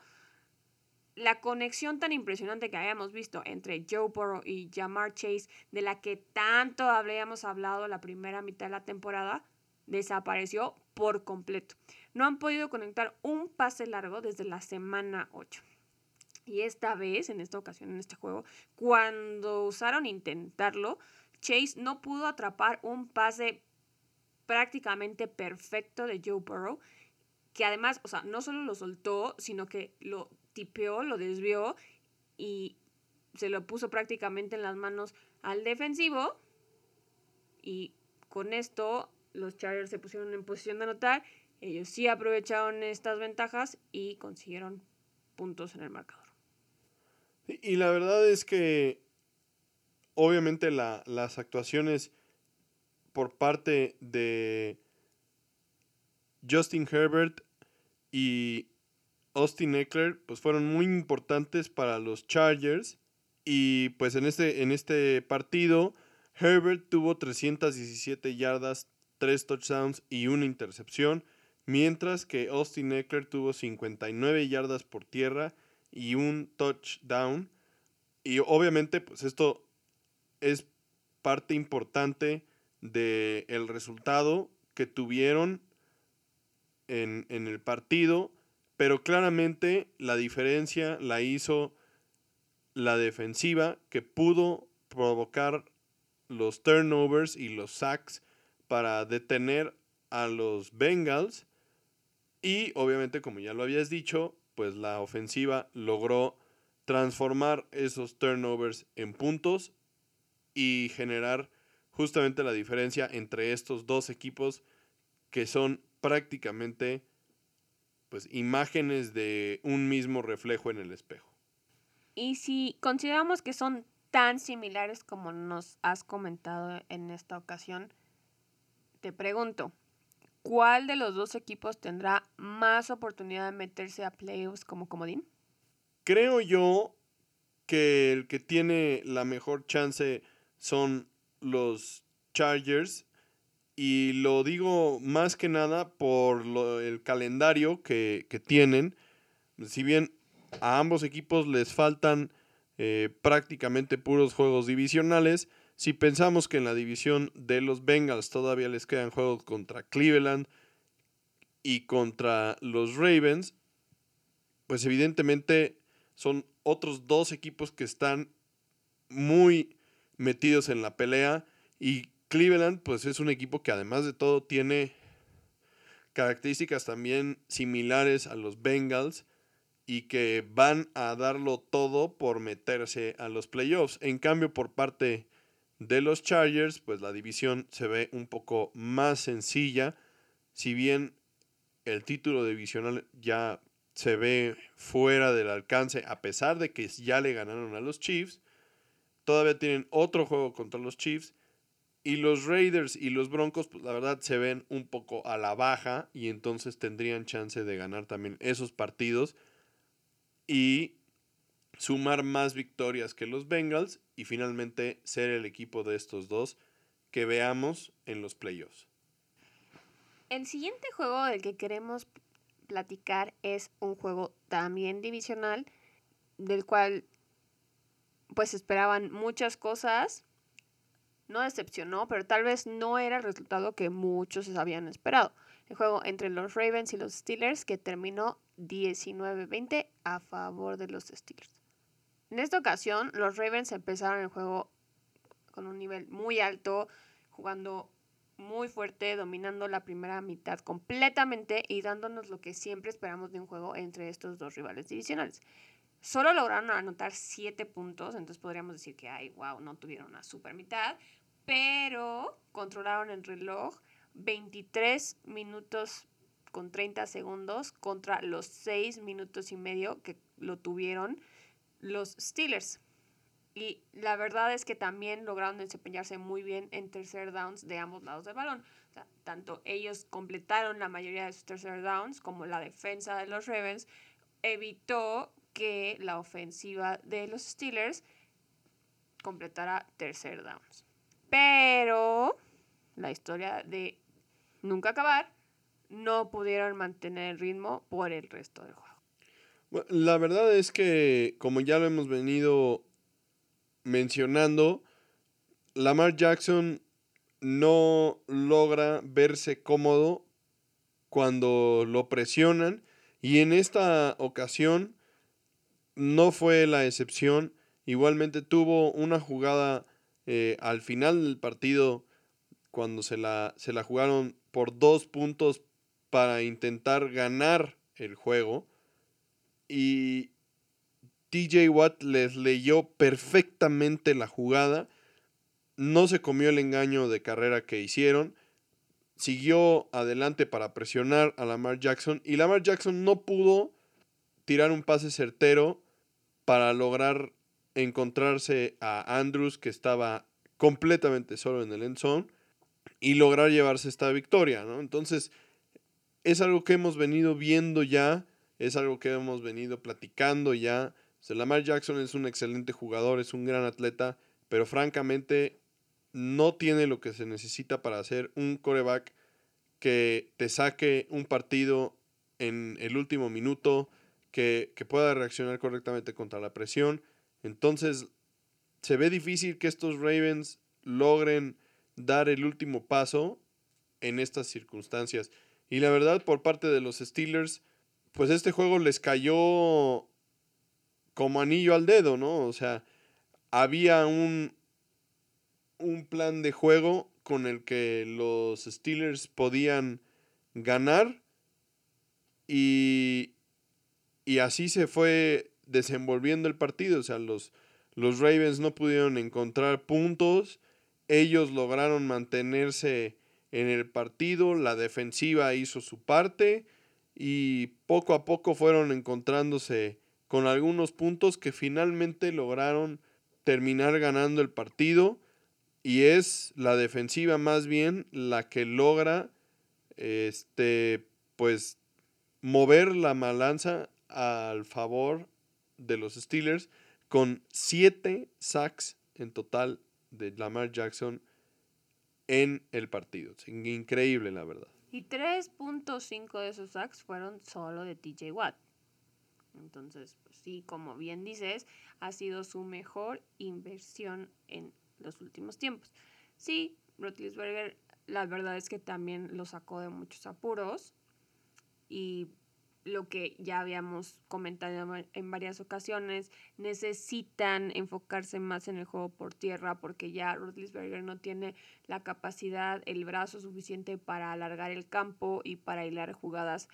la conexión tan impresionante que habíamos visto entre Joe Burrow y Jamar Chase, de la que tanto habíamos hablado la primera mitad de la temporada, desapareció por completo. No han podido conectar un pase largo desde la semana 8. Y esta vez, en esta ocasión, en este juego, cuando usaron intentarlo, Chase no pudo atrapar un pase prácticamente perfecto de Joe Burrow, que además, o sea, no solo lo soltó, sino que lo tipeó, lo desvió y se lo puso prácticamente en las manos al defensivo. Y con esto los Chargers se pusieron en posición de anotar. Ellos sí aprovecharon estas ventajas y consiguieron puntos en el marcador. Y la verdad es que obviamente las actuaciones por parte de Justin Herbert y Austin Eckler pues fueron muy importantes para los Chargers y pues en este, en este partido Herbert tuvo 317 yardas, 3 touchdowns y una intercepción, mientras que Austin Eckler tuvo 59 yardas por tierra y un touchdown. Y obviamente pues esto es parte importante del el resultado que tuvieron en, en el partido pero claramente la diferencia la hizo la defensiva que pudo provocar los turnovers y los sacks para detener a los Bengals. Y obviamente, como ya lo habías dicho, pues la ofensiva logró transformar esos turnovers en puntos y generar justamente la diferencia entre estos dos equipos que son prácticamente pues imágenes de un mismo reflejo en el espejo. Y si consideramos que son tan similares como nos has comentado en esta ocasión, te pregunto, ¿cuál de los dos equipos tendrá más oportunidad de meterse a playoffs como comodín? Creo yo que el que tiene la mejor chance son los Chargers Y lo digo más que nada por el calendario que, tienen. Si bien a ambos equipos les faltan eh, prácticamente puros juegos divisionales, si pensamos que en la división de los Bengals todavía les quedan juegos contra Cleveland y contra los Ravens, pues evidentemente son otros dos equipos que están muy metidos en la pelea y Cleveland pues es un equipo que además de todo tiene características también similares a los Bengals y que van a darlo todo por meterse a los playoffs. En cambio, por parte de los Chargers, pues la división se ve un poco más sencilla. Si bien el título divisional ya se ve fuera del alcance, a pesar de que ya le ganaron a los Chiefs, todavía tienen otro juego contra los Chiefs. Y los Raiders y los Broncos, pues la verdad se ven un poco a la baja y entonces tendrían chance de ganar también esos partidos y sumar más victorias que los Bengals y finalmente ser el equipo de estos dos que veamos en los playoffs. El siguiente juego del que queremos platicar es un juego también divisional del cual pues esperaban muchas cosas. No decepcionó, pero tal vez no era el resultado que muchos habían esperado. El juego entre los Ravens y los Steelers que terminó 19-20 a favor de los Steelers. En esta ocasión, los Ravens empezaron el juego con un nivel muy alto, jugando muy fuerte, dominando la primera mitad completamente y dándonos lo que siempre esperamos de un juego entre estos dos rivales divisionales. Solo lograron anotar 7 puntos, entonces podríamos decir que, ay, wow, no tuvieron una super mitad, pero controlaron el reloj 23 minutos con 30 segundos contra los 6 minutos y medio que lo tuvieron los Steelers. Y la verdad es que también lograron desempeñarse muy bien en tercer downs de ambos lados del balón. tanto ellos completaron la mayoría de sus tercer downs como la defensa de los Ravens evitó que la ofensiva de los Steelers completara tercer downs. Pero la historia de nunca acabar, no pudieron mantener el ritmo por el resto del juego la verdad es que, como ya lo hemos venido mencionando, Lamar Jackson no logra verse cómodo cuando lo presionan y en esta ocasión no fue la excepción. Igualmente tuvo una jugada eh, al final del partido cuando se la, se la jugaron por dos puntos para intentar ganar el juego y TJ Watt les leyó perfectamente la jugada. No se comió el engaño de carrera que hicieron. Siguió adelante para presionar a Lamar Jackson. Y Lamar Jackson no pudo tirar un pase certero para lograr encontrarse a Andrews, que estaba completamente solo en el end zone, y lograr llevarse esta victoria. Entonces, es algo que hemos venido viendo ya es algo que hemos venido platicando ya. Lamar Jackson es un excelente jugador, es un gran atleta, pero francamente no tiene lo que se necesita para hacer un coreback que te saque un partido en el último minuto, que, que pueda reaccionar correctamente contra la presión. Entonces, se ve difícil que estos Ravens logren dar el último paso en estas circunstancias. Y la verdad, por parte de los Steelers, pues este juego les cayó como anillo al dedo, ¿no? O sea, había un, un plan de juego con el que los Steelers podían ganar y, y así se fue desenvolviendo el partido. O sea, los, los Ravens no pudieron encontrar puntos, ellos lograron mantenerse en el partido, la defensiva hizo su parte y poco a poco fueron encontrándose con algunos puntos que finalmente lograron terminar ganando el partido y es la defensiva más bien la que logra este pues mover la balanza al favor de los Steelers con siete sacks en total de Lamar Jackson en el partido. Increíble, la verdad. Y 3.5 de esos sacks fueron solo de TJ Watt. Entonces, pues sí, como bien dices, ha sido su mejor inversión en los últimos tiempos. Sí, Rotlisberger, la verdad es que también lo sacó de muchos apuros y lo que ya habíamos comentado en varias ocasiones, necesitan enfocarse más en el juego por tierra porque ya Rotlisberger no tiene la capacidad, el brazo suficiente para alargar el campo y para hilar jugadas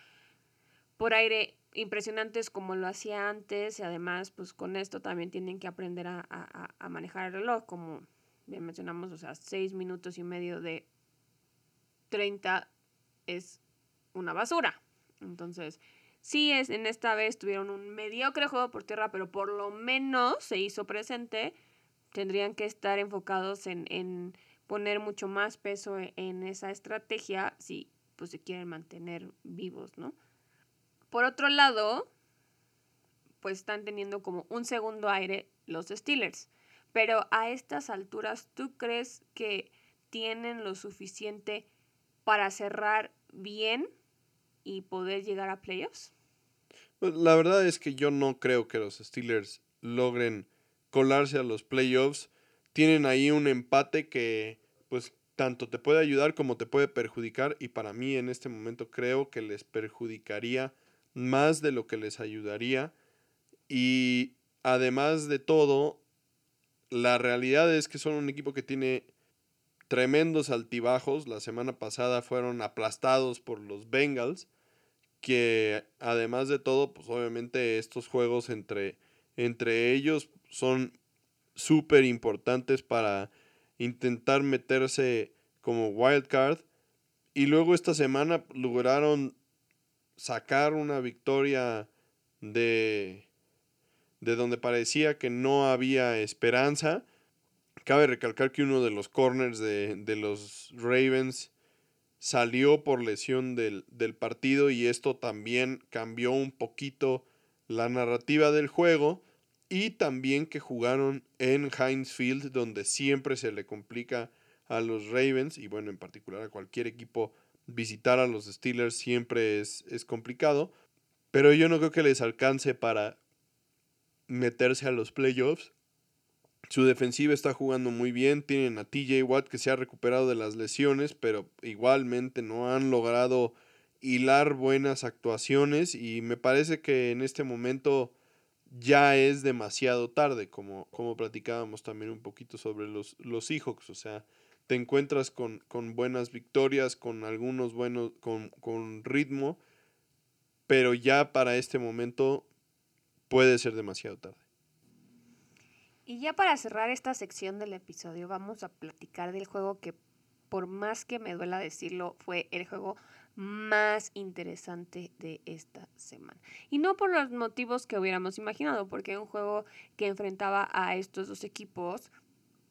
por aire impresionantes como lo hacía antes y además pues con esto también tienen que aprender a, a manejar el reloj como bien mencionamos, o sea, seis minutos y medio de 30 es una basura. Entonces, sí es, en esta vez tuvieron un mediocre juego por tierra, pero por lo menos se hizo presente. Tendrían que estar enfocados en, en poner mucho más peso e, en esa estrategia si pues se quieren mantener vivos, ¿no? Por otro lado, pues están teniendo como un segundo aire los Steelers. Pero a estas alturas, ¿tú crees que tienen lo suficiente para cerrar bien y poder llegar a playoffs? Pues, la verdad es que yo no creo que los Steelers logren colarse a los playoffs. Tienen ahí un empate que pues tanto te puede ayudar como te puede perjudicar y para mí en este momento creo que les perjudicaría más de lo que les ayudaría y además de todo la realidad es que son un equipo que tiene tremendos altibajos. La semana pasada fueron aplastados por los Bengals, que además de todo, pues obviamente estos juegos entre, entre ellos son súper importantes para intentar meterse como wild card. Y luego esta semana lograron sacar una victoria de de donde parecía que no había esperanza. Cabe recalcar que uno de los corners de, los Ravens salió por lesión del, del, partido y esto también cambió un poquito la narrativa del juego y también que jugaron en Heinz Field donde siempre se le complica a los Ravens y bueno en particular a cualquier equipo visitar a los Steelers siempre es, es complicado pero yo no creo que les alcance para meterse a los playoffs. Su defensiva está jugando muy bien. Tienen a TJ Watt que se ha recuperado de las lesiones, pero igualmente no han logrado hilar buenas actuaciones y me parece que en este momento ya es demasiado tarde, como, como platicábamos también un poquito sobre los, los Seahawks. O sea, te encuentras con, con buenas victorias, con algunos buenos, con, con ritmo, pero ya para este momento puede ser demasiado tarde. Y ya para cerrar esta sección del episodio, vamos a platicar del juego que, por más que me duela decirlo, fue el juego más interesante de esta semana. Y no por los motivos que hubiéramos imaginado, porque un juego que enfrentaba a estos dos equipos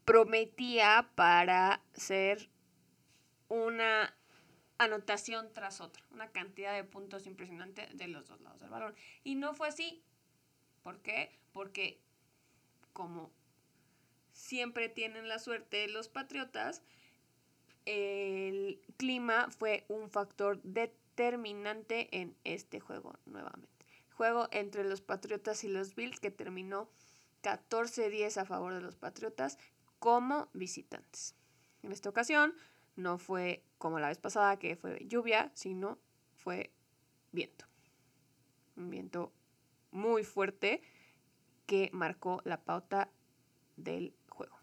prometía para ser una anotación tras otra, una cantidad de puntos impresionante de los dos lados del balón. Y no fue así. ¿Por qué? Porque como siempre tienen la suerte los patriotas, el clima fue un factor determinante en este juego nuevamente. Juego entre los Patriotas y los Bills que terminó 14-10 a favor de los Patriotas como visitantes. En esta ocasión no fue como la vez pasada que fue lluvia, sino fue viento. Un viento muy fuerte que marcó la pauta del juego.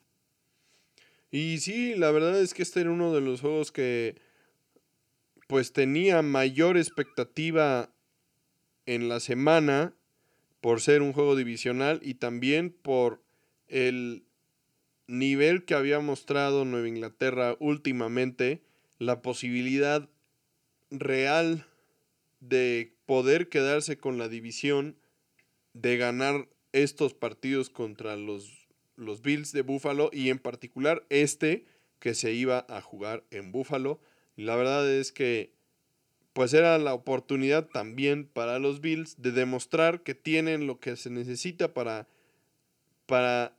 Y sí, la verdad es que este era uno de los juegos que pues tenía mayor expectativa en la semana por ser un juego divisional y también por el nivel que había mostrado Nueva Inglaterra últimamente, la posibilidad real de poder quedarse con la división de ganar estos partidos contra los, los Bills de Buffalo y en particular este que se iba a jugar en Buffalo. La verdad es que pues era la oportunidad también para los Bills de demostrar que tienen lo que se necesita para, para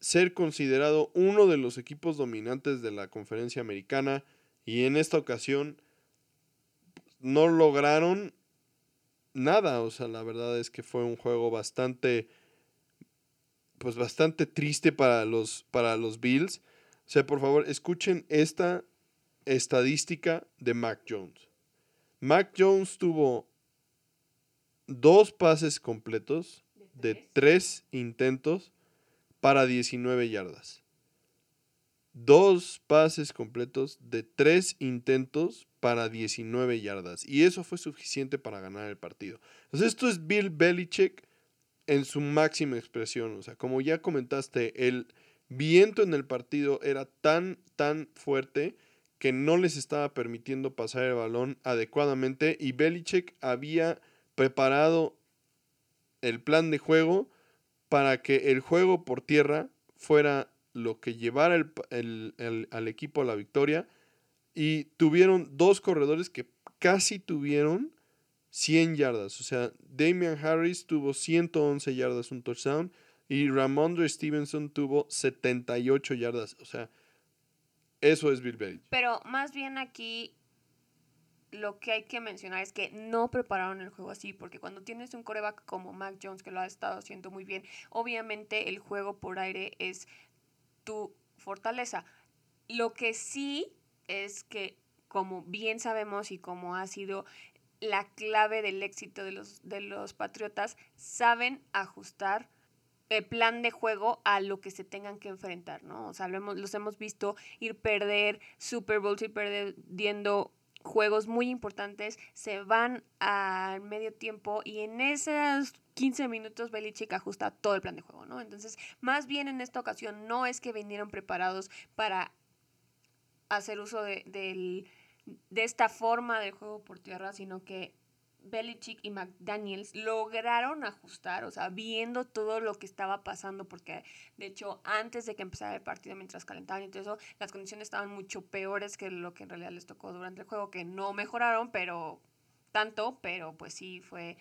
ser considerado uno de los equipos dominantes de la conferencia americana y en esta ocasión no lograron nada, o sea, la verdad es que fue un juego bastante pues bastante triste para los para los Bills. O sea, por favor, escuchen esta estadística de Mac Jones. Mac Jones tuvo dos pases completos de tres intentos para 19 yardas. Dos pases completos de tres intentos para 19 yardas. Y eso fue suficiente para ganar el partido. Entonces, esto es Bill Belichick en su máxima expresión. O sea, como ya comentaste, el viento en el partido era tan, tan fuerte que no les estaba permitiendo pasar el balón adecuadamente. Y Belichick había preparado el plan de juego para que el juego por tierra fuera lo que llevara al equipo a la victoria. Y tuvieron dos corredores que casi tuvieron 100 yardas. O sea, Damian Harris tuvo 111 yardas, un touchdown. Y Ramondre Stevenson tuvo 78 yardas. O sea, eso es Bill Belichick. Pero más bien aquí lo que hay que mencionar es que no prepararon el juego así, porque cuando tienes un coreback como Mac Jones, que lo ha estado haciendo muy bien, obviamente el juego por aire es tu fortaleza. Lo que sí es que, como bien sabemos y como ha sido la clave del éxito de los, de los Patriotas, saben ajustar el plan de juego a lo que se tengan que enfrentar, ¿no? O sea, los hemos visto ir perder Super Bowls, ir perdiendo juegos muy importantes, se van al medio tiempo y en esos 15 minutos Belichick ajusta todo el plan de juego, ¿no? Entonces, más bien en esta ocasión no es que vinieron preparados para hacer uso de, de esta forma de juego por tierra, sino que Belichick y McDaniels lograron ajustar, o sea, viendo todo lo que estaba pasando, porque de hecho antes de que empezara el partido, mientras calentaban y todo eso, las condiciones estaban mucho peores que lo que en realidad les tocó durante el juego, que no mejoraron, pero tanto, pero pues sí fue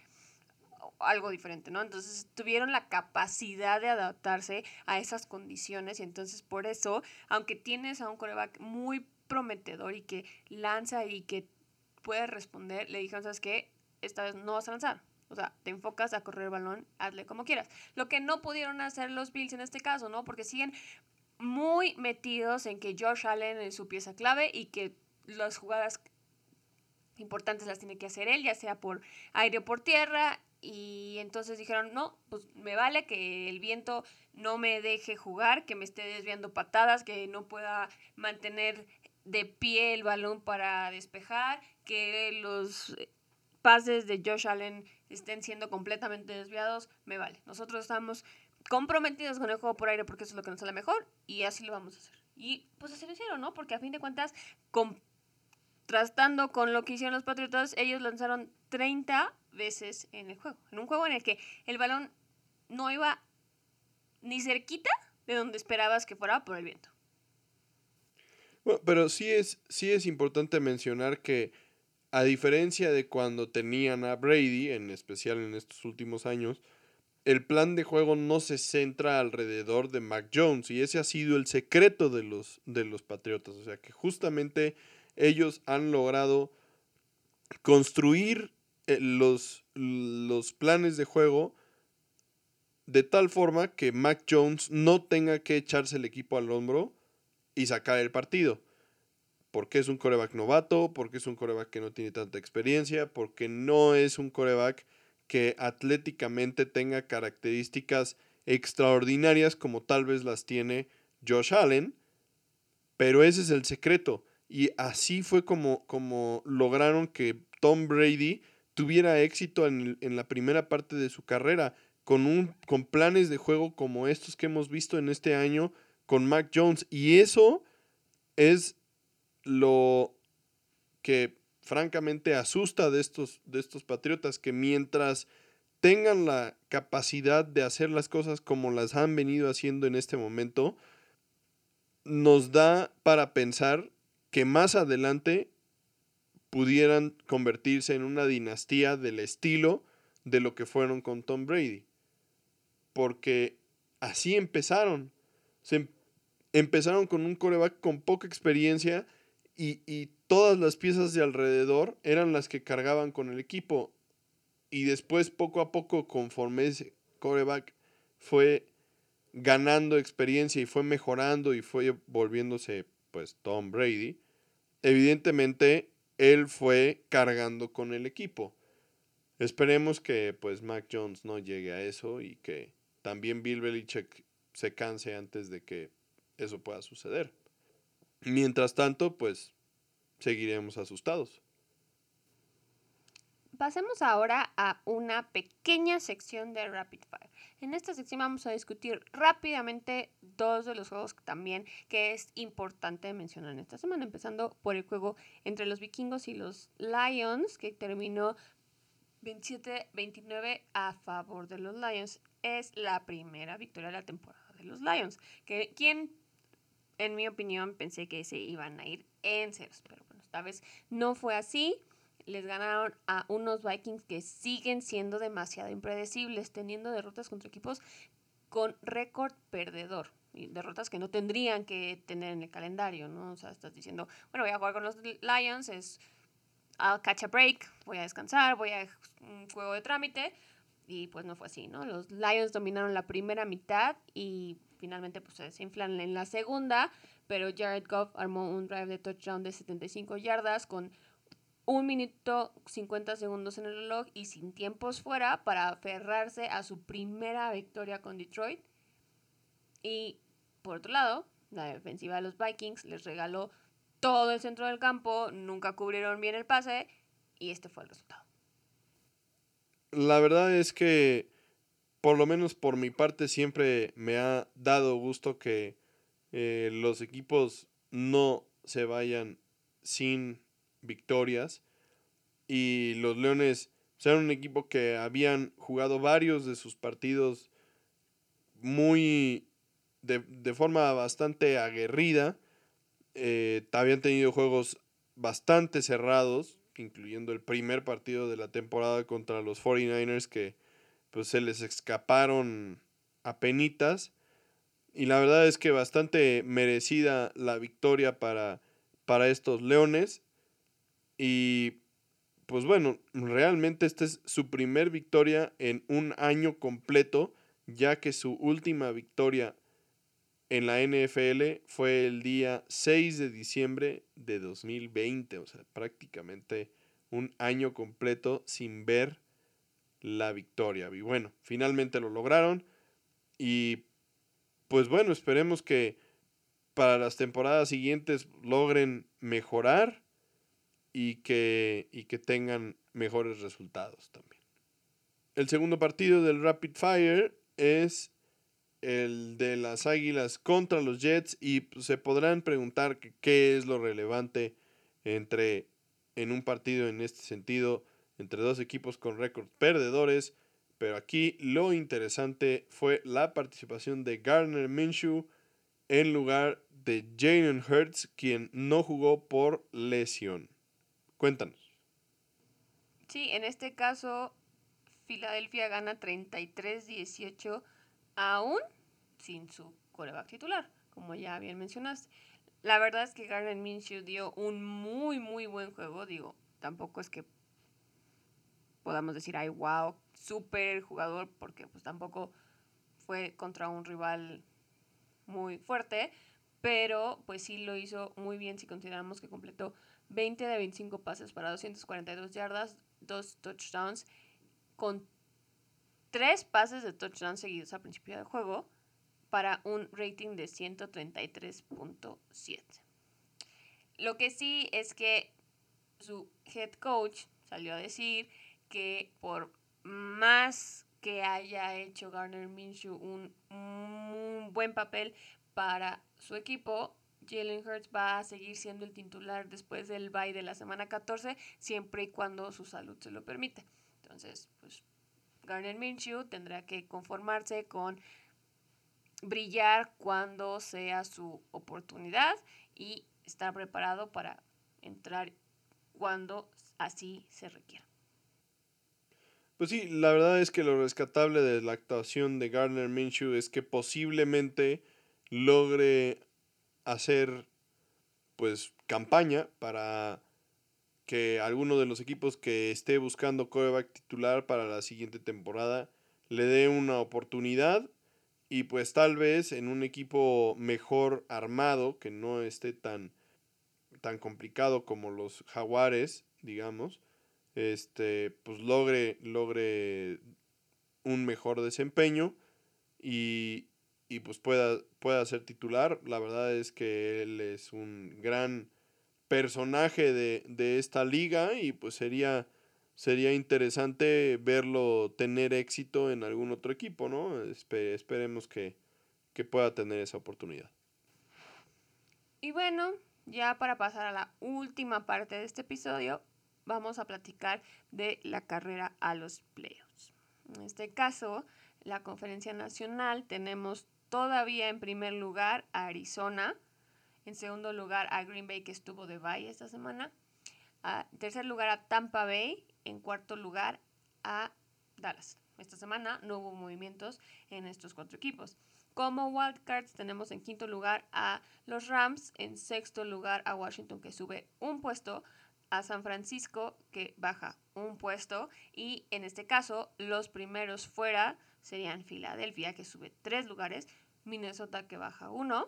algo diferente, ¿no? Entonces tuvieron la capacidad de adaptarse a esas condiciones y entonces por eso, aunque tienes a un coreback muy prometedor y que lanza y que puede responder, le dijeron, ¿sabes qué? esta vez no vas a lanzar. O sea, te enfocas a correr el balón, hazle como quieras. Lo que no pudieron hacer los Bills en este caso, ¿no? Porque siguen muy metidos en que Josh Allen es su pieza clave y que las jugadas importantes las tiene que hacer él, ya sea por aire o por tierra. Y entonces dijeron, no, pues me vale que el viento no me deje jugar, que me esté desviando patadas, que no pueda mantener de pie el balón para despejar, que los pases de Josh Allen estén siendo completamente desviados, me vale. Nosotros estamos comprometidos con el juego por aire porque eso es lo que nos sale mejor y así lo vamos a hacer. Y pues así lo hicieron, ¿no? Porque a fin de cuentas, contrastando con lo que hicieron los Patriotas, ellos lanzaron 30 veces en el juego. En un juego en el que el balón no iba ni cerquita de donde esperabas que fuera por el viento. Bueno, pero sí es, sí es importante mencionar que a diferencia de cuando tenían a Brady, en especial en estos últimos años, el plan de juego no se centra alrededor de Mac Jones y ese ha sido el secreto de los, de los Patriotas. O sea que justamente ellos han logrado construir eh, los, los planes de juego de tal forma que Mac Jones no tenga que echarse el equipo al hombro y sacar el partido porque es un coreback novato, porque es un coreback que no tiene tanta experiencia, porque no es un coreback que atléticamente tenga características extraordinarias como tal vez las tiene Josh Allen, pero ese es el secreto. Y así fue como, como lograron que Tom Brady tuviera éxito en, en, la primera parte de su carrera, con, un, con planes de juego como estos que hemos visto en este año con Mac Jones. Y eso es lo que francamente asusta de estos, de estos patriotas, que mientras tengan la capacidad de hacer las cosas como las han venido haciendo en este momento, nos da para pensar que más adelante pudieran convertirse en una dinastía del estilo de lo que fueron con Tom Brady. Porque así empezaron. se empezaron con un coreback con poca experiencia y, y todas las piezas de alrededor eran las que cargaban con el equipo. Y después, poco a poco, conforme ese coreback fue ganando experiencia y fue mejorando y fue volviéndose pues Tom Brady, evidentemente él fue cargando con el equipo. Esperemos que pues Mac Jones no llegue a eso y que también Bill Belichick se canse antes de que eso pueda suceder. Mientras tanto, pues seguiremos asustados. Pasemos ahora a una pequeña sección de Rapid Fire. En esta sección vamos a discutir rápidamente dos de los juegos también que es importante mencionar en esta semana, empezando por el juego entre los vikingos y los Lions, que terminó 27-29 a favor de los Lions. Es la primera victoria de la temporada de los Lions, que quien, en mi opinión, pensé que se iban a ir en ceros, pero bueno, esta vez no fue así les ganaron a unos Vikings que siguen siendo demasiado impredecibles, teniendo derrotas contra equipos con récord perdedor. Y derrotas que no tendrían que tener en el calendario, ¿no? O sea, estás diciendo, bueno, voy a jugar con los Lions, es I'll catch a break, voy a descansar, voy a un juego de trámite. Y pues no fue así, ¿no? Los Lions dominaron la primera mitad y finalmente pues se desinflan en la segunda, pero Jared Goff armó un drive de touchdown de 75 yardas con un minuto 50 segundos en el reloj y sin tiempos fuera para aferrarse a su primera victoria con Detroit. Y por otro lado, la defensiva de los Vikings les regaló todo el centro del campo, nunca cubrieron bien el pase y este fue el resultado. La verdad es que, por lo menos por mi parte, siempre me ha dado gusto que eh, los equipos no se vayan sin victorias y los Leones eran un equipo que habían jugado varios de sus partidos muy de, forma bastante aguerrida. Eh, habían tenido juegos bastante cerrados, incluyendo el primer partido de la temporada contra los 49ers que pues se les escaparon a penitas. Y la verdad es que bastante merecida la victoria para, para estos Leones. Y pues bueno, realmente esta es su primer victoria en un año completo, ya que su última victoria en la NFL fue el día 6 de diciembre de 2020, o sea, prácticamente un año completo sin ver la victoria. Y bueno, finalmente lo lograron y pues bueno, esperemos que para las temporadas siguientes logren mejorar y que, y que tengan mejores resultados también. El segundo partido del Rapid Fire es el de las Águilas contra los Jets y pues, se podrán preguntar qué es lo relevante entre en un partido en este sentido entre dos equipos con récord perdedores, pero aquí lo interesante fue la participación de Garner Minshew en lugar de Jalen Hurts, quien no jugó por lesión. Cuéntanos. Sí, en este caso, Filadelfia gana 33-18 aún sin su coreback titular, como ya bien mencionaste. La verdad es que Garner Minshew dio un muy, muy buen juego. Digo, tampoco es que podamos decir, ay, wow, súper jugador, porque pues tampoco fue contra un rival muy fuerte, pero pues sí lo hizo muy bien si consideramos que completó 20 de 25 pases para 242 yardas, dos touchdowns, con tres pases de touchdown seguidos a principio del juego para un rating de 133.7. Lo que sí es que su head coach salió a decir que por más que haya hecho Garner Minshew un buen papel para su equipo, Jalen Hurts va a seguir siendo el titular después del bye de la semana 14, siempre y cuando su salud se lo permite. Entonces, pues Garner Minshew tendrá que conformarse con brillar cuando sea su oportunidad y estar preparado para entrar cuando así se requiera. Pues sí, la verdad es que lo rescatable de la actuación de Garner Minshew es que posiblemente logre hacer pues campaña para que alguno de los equipos que esté buscando coreback titular para la siguiente temporada le dé una oportunidad y pues tal vez en un equipo mejor armado, que no esté tan, tan complicado como los jaguares, digamos, este, pues logre, logre un mejor desempeño y, y pues pueda, pueda ser titular. La verdad es que él es un gran personaje de, de esta liga y pues sería sería interesante verlo tener éxito en algún otro equipo, ¿no? esperemos que, pueda tener esa oportunidad. Y bueno, ya para pasar a la última parte de este episodio, vamos a platicar de la carrera a los playoffs. En este caso, la conferencia nacional tenemos todavía en primer lugar a Arizona, en segundo lugar a Green Bay que estuvo de bye esta semana, en tercer lugar a Tampa Bay en cuarto lugar a Dallas. Esta semana no hubo movimientos en estos cuatro equipos. Como wildcards tenemos en quinto lugar a los Rams, en sexto lugar a Washington que sube un puesto, a San Francisco que baja un puesto y en este caso los primeros fuera serían Filadelfia que sube tres lugares, Minnesota que baja uno,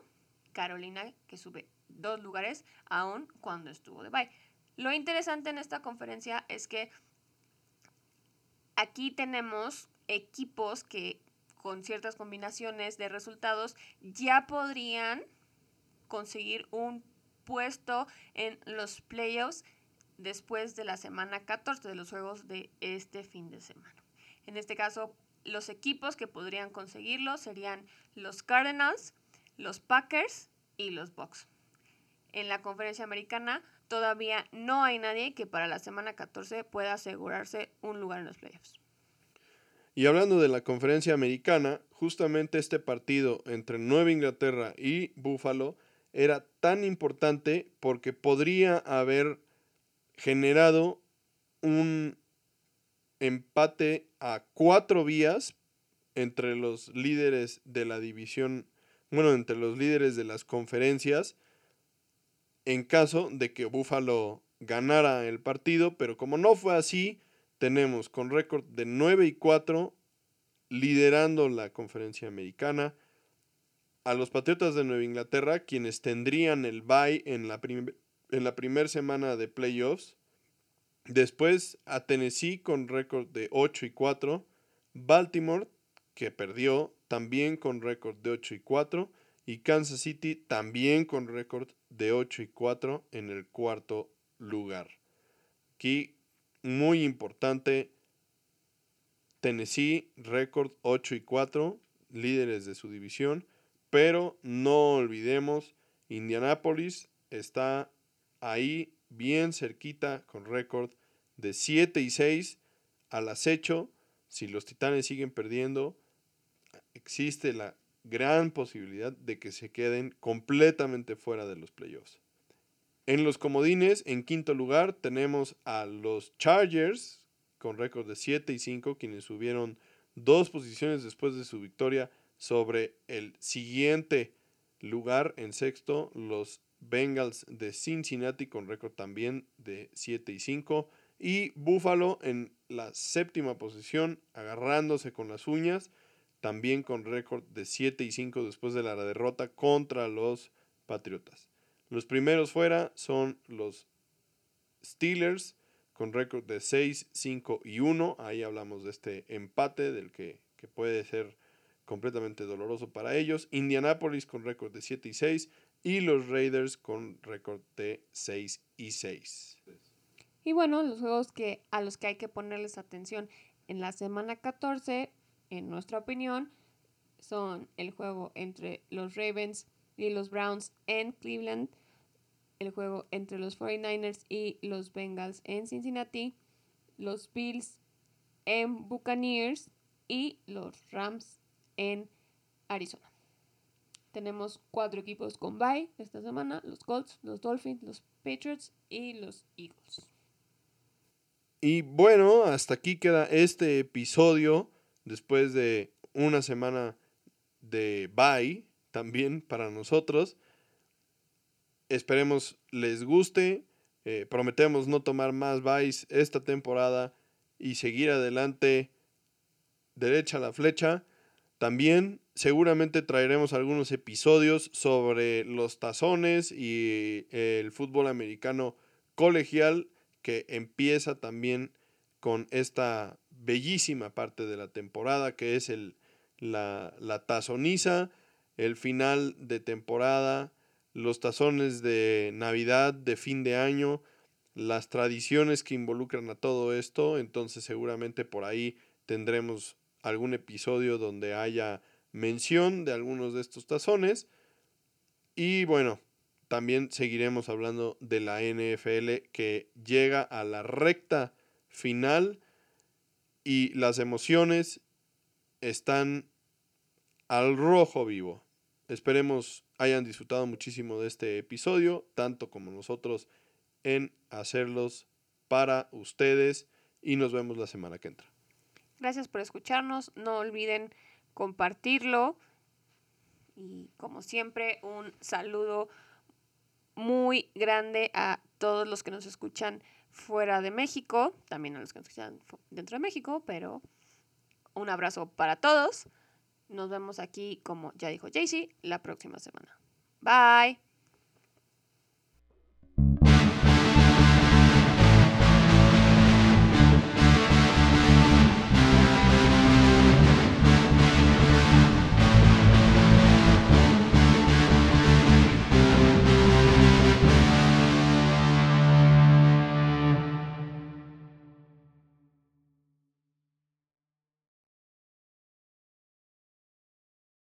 Carolina que sube dos lugares aún cuando estuvo de bye. Lo interesante en esta conferencia es que Aquí tenemos equipos que con ciertas combinaciones de resultados ya podrían conseguir un puesto en los playoffs después de la semana 14 de los juegos de este fin de semana. En este caso, los equipos que podrían conseguirlo serían los Cardinals, los Packers y los Bucks. En la conferencia americana todavía no hay nadie que para la semana 14 pueda asegurarse un lugar en los playoffs. Y hablando de la conferencia americana, justamente este partido entre Nueva Inglaterra y Buffalo era tan importante porque podría haber generado un empate a cuatro vías entre los líderes de la división, bueno, entre los líderes de las conferencias en caso de que Buffalo ganara el partido, pero como no fue así, tenemos con récord de 9 y 4 liderando la conferencia americana a los Patriotas de Nueva Inglaterra, quienes tendrían el bye en la, en la primera semana de playoffs. Después a Tennessee con récord de 8 y 4. Baltimore, que perdió, también con récord de 8 y 4 y Kansas City también con récord de 8 y 4 en el cuarto lugar. Aquí muy importante, Tennessee récord 8 y 4, líderes de su división, pero no olvidemos, Indianapolis está ahí bien cerquita con récord de 7 y 6 al acecho. Si los Titanes siguen perdiendo, existe la gran posibilidad de que se queden completamente fuera de los playoffs. En los comodines, en quinto lugar, tenemos a los Chargers con récord de 7 y 5, quienes subieron dos posiciones después de su victoria sobre el siguiente lugar en sexto, los Bengals de Cincinnati con récord también de 7 y 5 y Buffalo en la séptima posición agarrándose con las uñas también con récord de 7 y 5 después de la derrota contra los Patriotas. Los primeros fuera son los Steelers con récord de 6, 5 y 1. Ahí hablamos de este empate del que, que puede ser completamente doloroso para ellos. Indianapolis con récord de 7 y 6 y los Raiders con récord de 6 y 6. Y bueno, los juegos que, a los que hay que ponerles atención en la semana 14 en nuestra opinión, son el juego entre los Ravens y los Browns en Cleveland, el juego entre los 49ers y los Bengals en Cincinnati, los Bills en Buccaneers y los Rams en Arizona. Tenemos cuatro equipos con bye esta semana, los Colts, los Dolphins, los Patriots y los Eagles. Y bueno, hasta aquí queda este episodio después de una semana de bye, también para nosotros. Esperemos les guste. Eh, prometemos no tomar más Vice esta temporada y seguir adelante derecha a la flecha. También seguramente traeremos algunos episodios sobre los tazones y el fútbol americano colegial que empieza también con esta bellísima parte de la temporada que es el, la, la tazoniza, el final de temporada, los tazones de Navidad, de fin de año, las tradiciones que involucran a todo esto, entonces seguramente por ahí tendremos algún episodio donde haya mención de algunos de estos tazones. Y bueno, también seguiremos hablando de la NFL que llega a la recta final y las emociones están al rojo vivo. Esperemos hayan disfrutado muchísimo de este episodio, tanto como nosotros en hacerlos para ustedes y nos vemos la semana que entra. Gracias por escucharnos, no olviden compartirlo y como siempre un saludo muy grande a todos los que nos escuchan fuera de México, también a los que nos escuchan dentro de México, pero un abrazo para todos. Nos vemos aquí, como ya dijo Jaycee, la próxima semana. Bye.